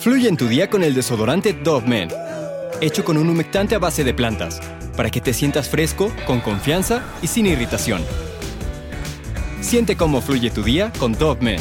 Fluye en tu día con el desodorante Dove Men, hecho con un humectante a base de plantas, para que te sientas fresco, con confianza y sin irritación. Siente cómo fluye tu día con Dove Men.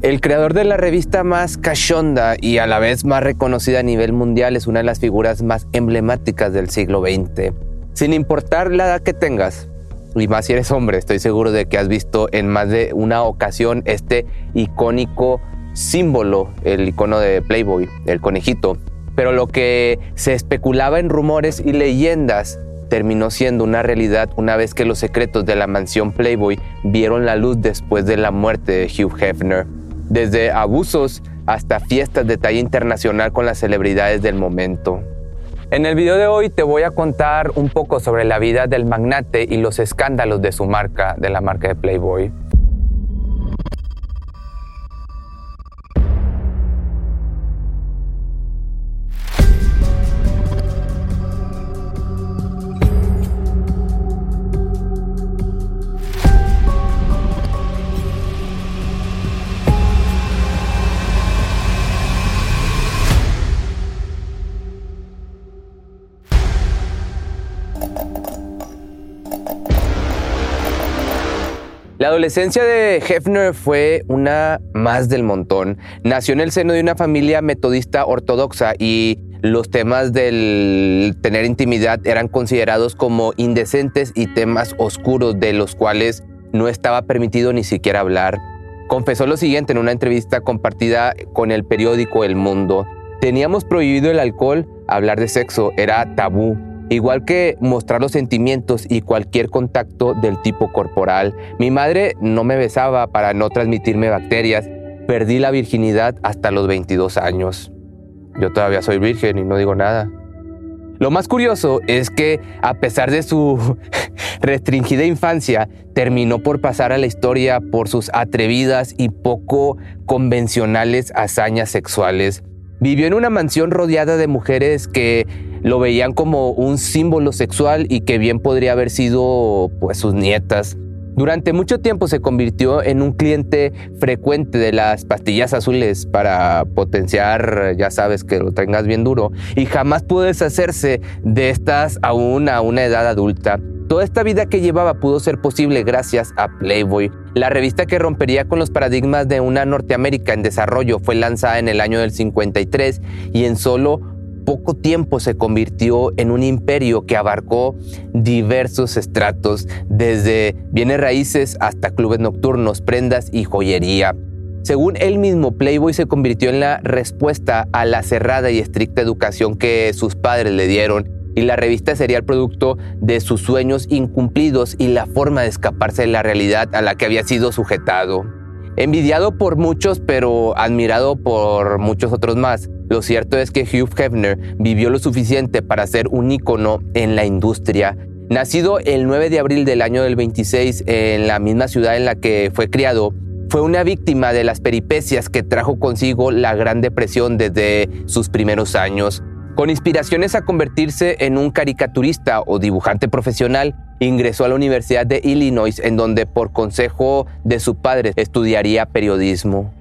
El creador de la revista más cachonda y a la vez más reconocida a nivel mundial es una de las figuras más emblemáticas del siglo XX. Sin importar la edad que tengas, y más si eres hombre, estoy seguro de que has visto en más de una ocasión este icónico símbolo, el icono de Playboy, el conejito. Pero lo que se especulaba en rumores y leyendas terminó siendo una realidad una vez que los secretos de la mansión Playboy vieron la luz después de la muerte de Hugh Hefner desde abusos hasta fiestas de talla internacional con las celebridades del momento. En el video de hoy te voy a contar un poco sobre la vida del magnate y los escándalos de su marca, de la marca de Playboy. Adolescencia de Hefner fue una más del montón. Nació en el seno de una familia metodista ortodoxa y los temas del tener intimidad eran considerados como indecentes y temas oscuros de los cuales no estaba permitido ni siquiera hablar. Confesó lo siguiente en una entrevista compartida con el periódico El Mundo. Teníamos prohibido el alcohol, hablar de sexo era tabú igual que mostrar los sentimientos y cualquier contacto del tipo corporal. Mi madre no me besaba para no transmitirme bacterias. Perdí la virginidad hasta los 22 años. Yo todavía soy virgen y no digo nada. Lo más curioso es que, a pesar de su restringida infancia, terminó por pasar a la historia por sus atrevidas y poco convencionales hazañas sexuales. Vivió en una mansión rodeada de mujeres que lo veían como un símbolo sexual y que bien podría haber sido pues sus nietas. Durante mucho tiempo se convirtió en un cliente frecuente de las pastillas azules para potenciar, ya sabes, que lo tengas bien duro, y jamás pudo deshacerse de estas aún a una edad adulta. Toda esta vida que llevaba pudo ser posible gracias a Playboy. La revista que rompería con los paradigmas de una Norteamérica en desarrollo fue lanzada en el año del 53 y en solo poco tiempo se convirtió en un imperio que abarcó diversos estratos, desde bienes raíces hasta clubes nocturnos, prendas y joyería. Según él mismo, Playboy se convirtió en la respuesta a la cerrada y estricta educación que sus padres le dieron, y la revista sería el producto de sus sueños incumplidos y la forma de escaparse de la realidad a la que había sido sujetado. Envidiado por muchos, pero admirado por muchos otros más. Lo cierto es que Hugh Hefner vivió lo suficiente para ser un ícono en la industria. Nacido el 9 de abril del año del 26 en la misma ciudad en la que fue criado, fue una víctima de las peripecias que trajo consigo la Gran Depresión desde sus primeros años. Con inspiraciones a convertirse en un caricaturista o dibujante profesional, ingresó a la Universidad de Illinois, en donde por consejo de su padre estudiaría periodismo.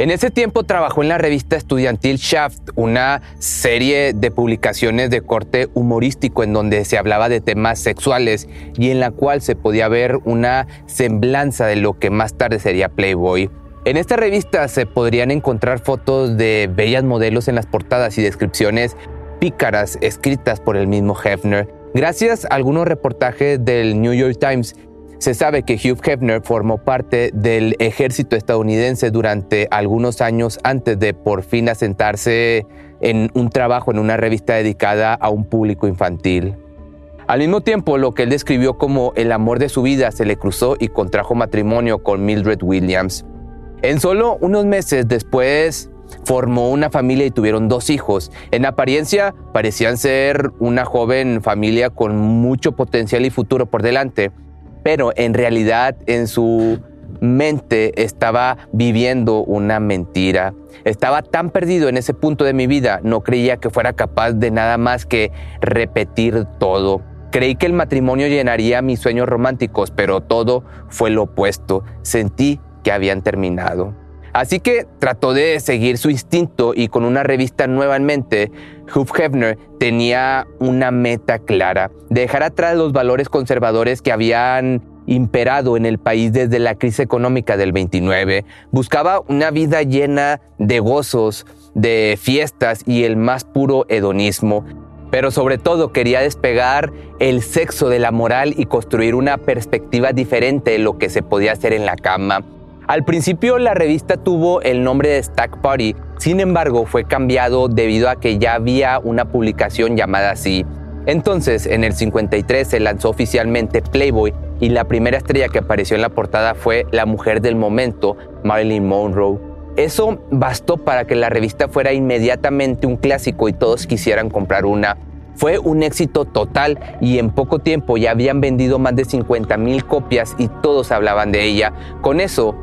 En ese tiempo trabajó en la revista estudiantil Shaft, una serie de publicaciones de corte humorístico en donde se hablaba de temas sexuales y en la cual se podía ver una semblanza de lo que más tarde sería Playboy. En esta revista se podrían encontrar fotos de bellas modelos en las portadas y descripciones pícaras escritas por el mismo Hefner. Gracias a algunos reportajes del New York Times se sabe que Hugh Hefner formó parte del ejército estadounidense durante algunos años antes de por fin asentarse en un trabajo en una revista dedicada a un público infantil. Al mismo tiempo, lo que él describió como el amor de su vida se le cruzó y contrajo matrimonio con Mildred Williams. En solo unos meses después formó una familia y tuvieron dos hijos. En apariencia parecían ser una joven familia con mucho potencial y futuro por delante, pero en realidad en su mente estaba viviendo una mentira. Estaba tan perdido en ese punto de mi vida, no creía que fuera capaz de nada más que repetir todo. Creí que el matrimonio llenaría mis sueños románticos, pero todo fue lo opuesto. Sentí que habían terminado. Así que trató de seguir su instinto y con una revista nueva en mente, Hugh Hefner tenía una meta clara, dejar atrás los valores conservadores que habían imperado en el país desde la crisis económica del 29. Buscaba una vida llena de gozos, de fiestas y el más puro hedonismo. Pero sobre todo quería despegar el sexo de la moral y construir una perspectiva diferente de lo que se podía hacer en la cama. Al principio la revista tuvo el nombre de Stack Party, sin embargo fue cambiado debido a que ya había una publicación llamada así. Entonces, en el 53 se lanzó oficialmente Playboy y la primera estrella que apareció en la portada fue la mujer del momento, Marilyn Monroe. Eso bastó para que la revista fuera inmediatamente un clásico y todos quisieran comprar una. Fue un éxito total y en poco tiempo ya habían vendido más de 50 mil copias y todos hablaban de ella. Con eso,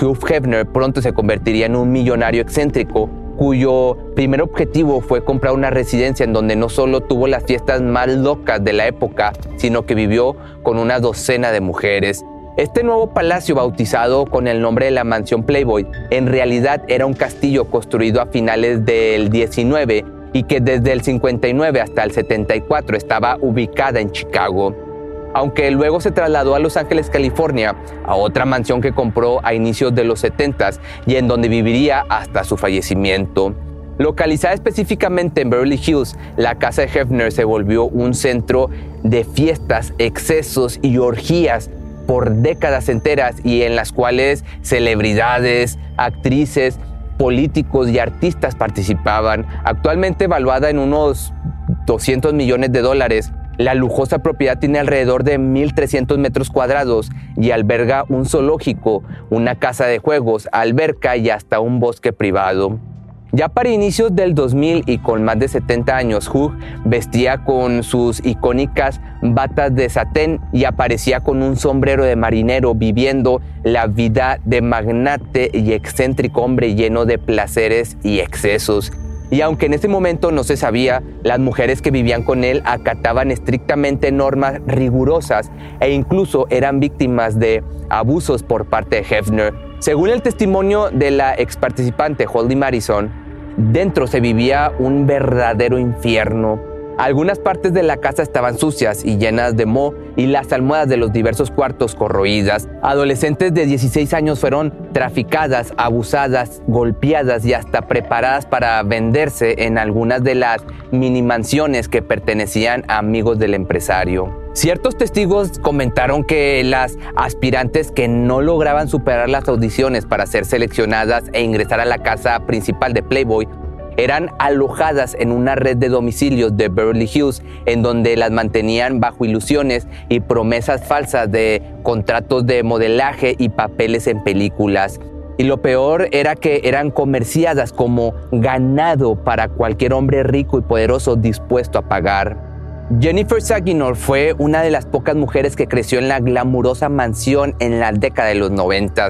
Hugh Hefner pronto se convertiría en un millonario excéntrico cuyo primer objetivo fue comprar una residencia en donde no solo tuvo las fiestas más locas de la época, sino que vivió con una docena de mujeres. Este nuevo palacio, bautizado con el nombre de la mansión Playboy, en realidad era un castillo construido a finales del 19 y que desde el 59 hasta el 74 estaba ubicada en Chicago aunque luego se trasladó a Los Ángeles, California, a otra mansión que compró a inicios de los 70 y en donde viviría hasta su fallecimiento. Localizada específicamente en Beverly Hills, la casa de Hefner se volvió un centro de fiestas, excesos y orgías por décadas enteras y en las cuales celebridades, actrices, políticos y artistas participaban, actualmente evaluada en unos 200 millones de dólares. La lujosa propiedad tiene alrededor de 1.300 metros cuadrados y alberga un zoológico, una casa de juegos, alberca y hasta un bosque privado. Ya para inicios del 2000 y con más de 70 años, Hugh vestía con sus icónicas batas de satén y aparecía con un sombrero de marinero viviendo la vida de magnate y excéntrico hombre lleno de placeres y excesos. Y aunque en ese momento no se sabía, las mujeres que vivían con él acataban estrictamente normas rigurosas e incluso eran víctimas de abusos por parte de Hefner. Según el testimonio de la ex participante Holly Madison, dentro se vivía un verdadero infierno algunas partes de la casa estaban sucias y llenas de moho y las almohadas de los diversos cuartos corroídas. Adolescentes de 16 años fueron traficadas, abusadas, golpeadas y hasta preparadas para venderse en algunas de las mini mansiones que pertenecían a amigos del empresario. Ciertos testigos comentaron que las aspirantes que no lograban superar las audiciones para ser seleccionadas e ingresar a la casa principal de Playboy eran alojadas en una red de domicilios de Beverly Hills en donde las mantenían bajo ilusiones y promesas falsas de contratos de modelaje y papeles en películas. Y lo peor era que eran comerciadas como ganado para cualquier hombre rico y poderoso dispuesto a pagar. Jennifer Saginor fue una de las pocas mujeres que creció en la glamurosa mansión en la década de los 90.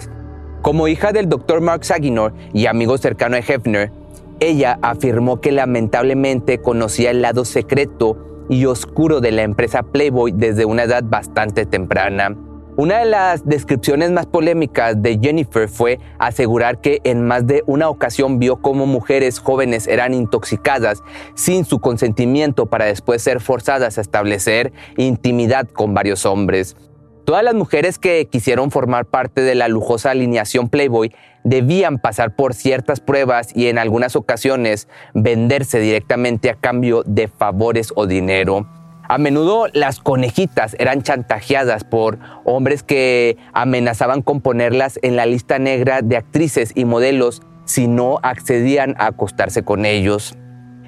Como hija del Dr. Mark Saginor y amigo cercano de Hefner, ella afirmó que lamentablemente conocía el lado secreto y oscuro de la empresa Playboy desde una edad bastante temprana. Una de las descripciones más polémicas de Jennifer fue asegurar que en más de una ocasión vio cómo mujeres jóvenes eran intoxicadas sin su consentimiento para después ser forzadas a establecer intimidad con varios hombres. Todas las mujeres que quisieron formar parte de la lujosa alineación Playboy debían pasar por ciertas pruebas y en algunas ocasiones venderse directamente a cambio de favores o dinero. A menudo las conejitas eran chantajeadas por hombres que amenazaban con ponerlas en la lista negra de actrices y modelos si no accedían a acostarse con ellos.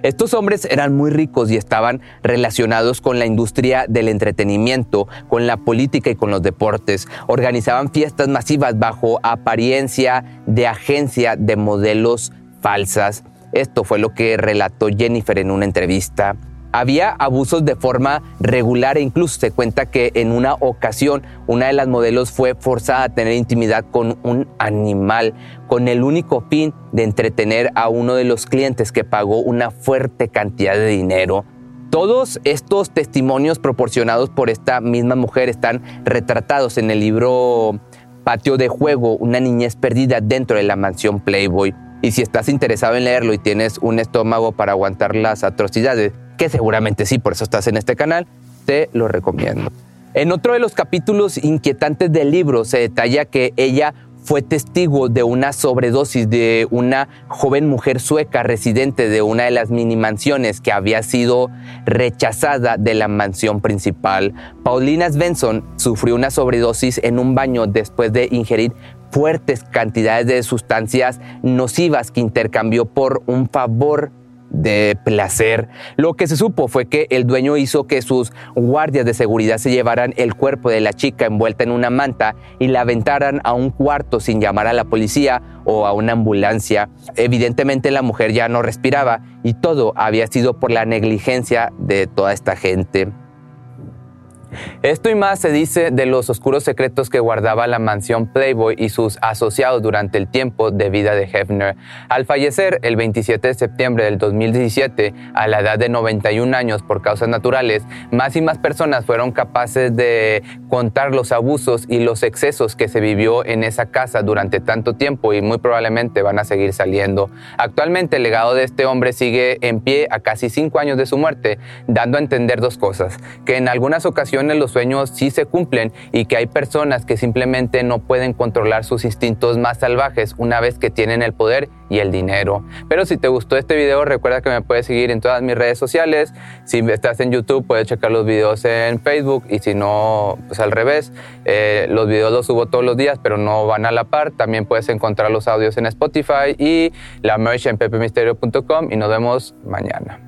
Estos hombres eran muy ricos y estaban relacionados con la industria del entretenimiento, con la política y con los deportes. Organizaban fiestas masivas bajo apariencia de agencia de modelos falsas. Esto fue lo que relató Jennifer en una entrevista. Había abusos de forma regular e incluso se cuenta que en una ocasión una de las modelos fue forzada a tener intimidad con un animal con el único fin de entretener a uno de los clientes que pagó una fuerte cantidad de dinero. Todos estos testimonios proporcionados por esta misma mujer están retratados en el libro patio de juego, una niñez perdida dentro de la mansión Playboy. Y si estás interesado en leerlo y tienes un estómago para aguantar las atrocidades, que seguramente sí, por eso estás en este canal, te lo recomiendo. En otro de los capítulos inquietantes del libro se detalla que ella fue testigo de una sobredosis de una joven mujer sueca residente de una de las mini mansiones que había sido rechazada de la mansión principal. Paulina Svensson sufrió una sobredosis en un baño después de ingerir fuertes cantidades de sustancias nocivas que intercambió por un favor de placer. Lo que se supo fue que el dueño hizo que sus guardias de seguridad se llevaran el cuerpo de la chica envuelta en una manta y la aventaran a un cuarto sin llamar a la policía o a una ambulancia. Evidentemente la mujer ya no respiraba y todo había sido por la negligencia de toda esta gente. Esto y más se dice de los oscuros secretos que guardaba la mansión Playboy y sus asociados durante el tiempo de vida de Hefner. Al fallecer el 27 de septiembre del 2017, a la edad de 91 años por causas naturales, más y más personas fueron capaces de contar los abusos y los excesos que se vivió en esa casa durante tanto tiempo y muy probablemente van a seguir saliendo. Actualmente el legado de este hombre sigue en pie a casi cinco años de su muerte, dando a entender dos cosas, que en algunas ocasiones los sueños sí se cumplen y que hay personas que simplemente no pueden controlar sus instintos más salvajes una vez que tienen el poder y el dinero. Pero si te gustó este video, recuerda que me puedes seguir en todas mis redes sociales. Si estás en YouTube, puedes checar los videos en Facebook y si no, pues al revés. Eh, los videos los subo todos los días, pero no van a la par. También puedes encontrar los audios en Spotify y la merch en pepemisterio.com y nos vemos mañana.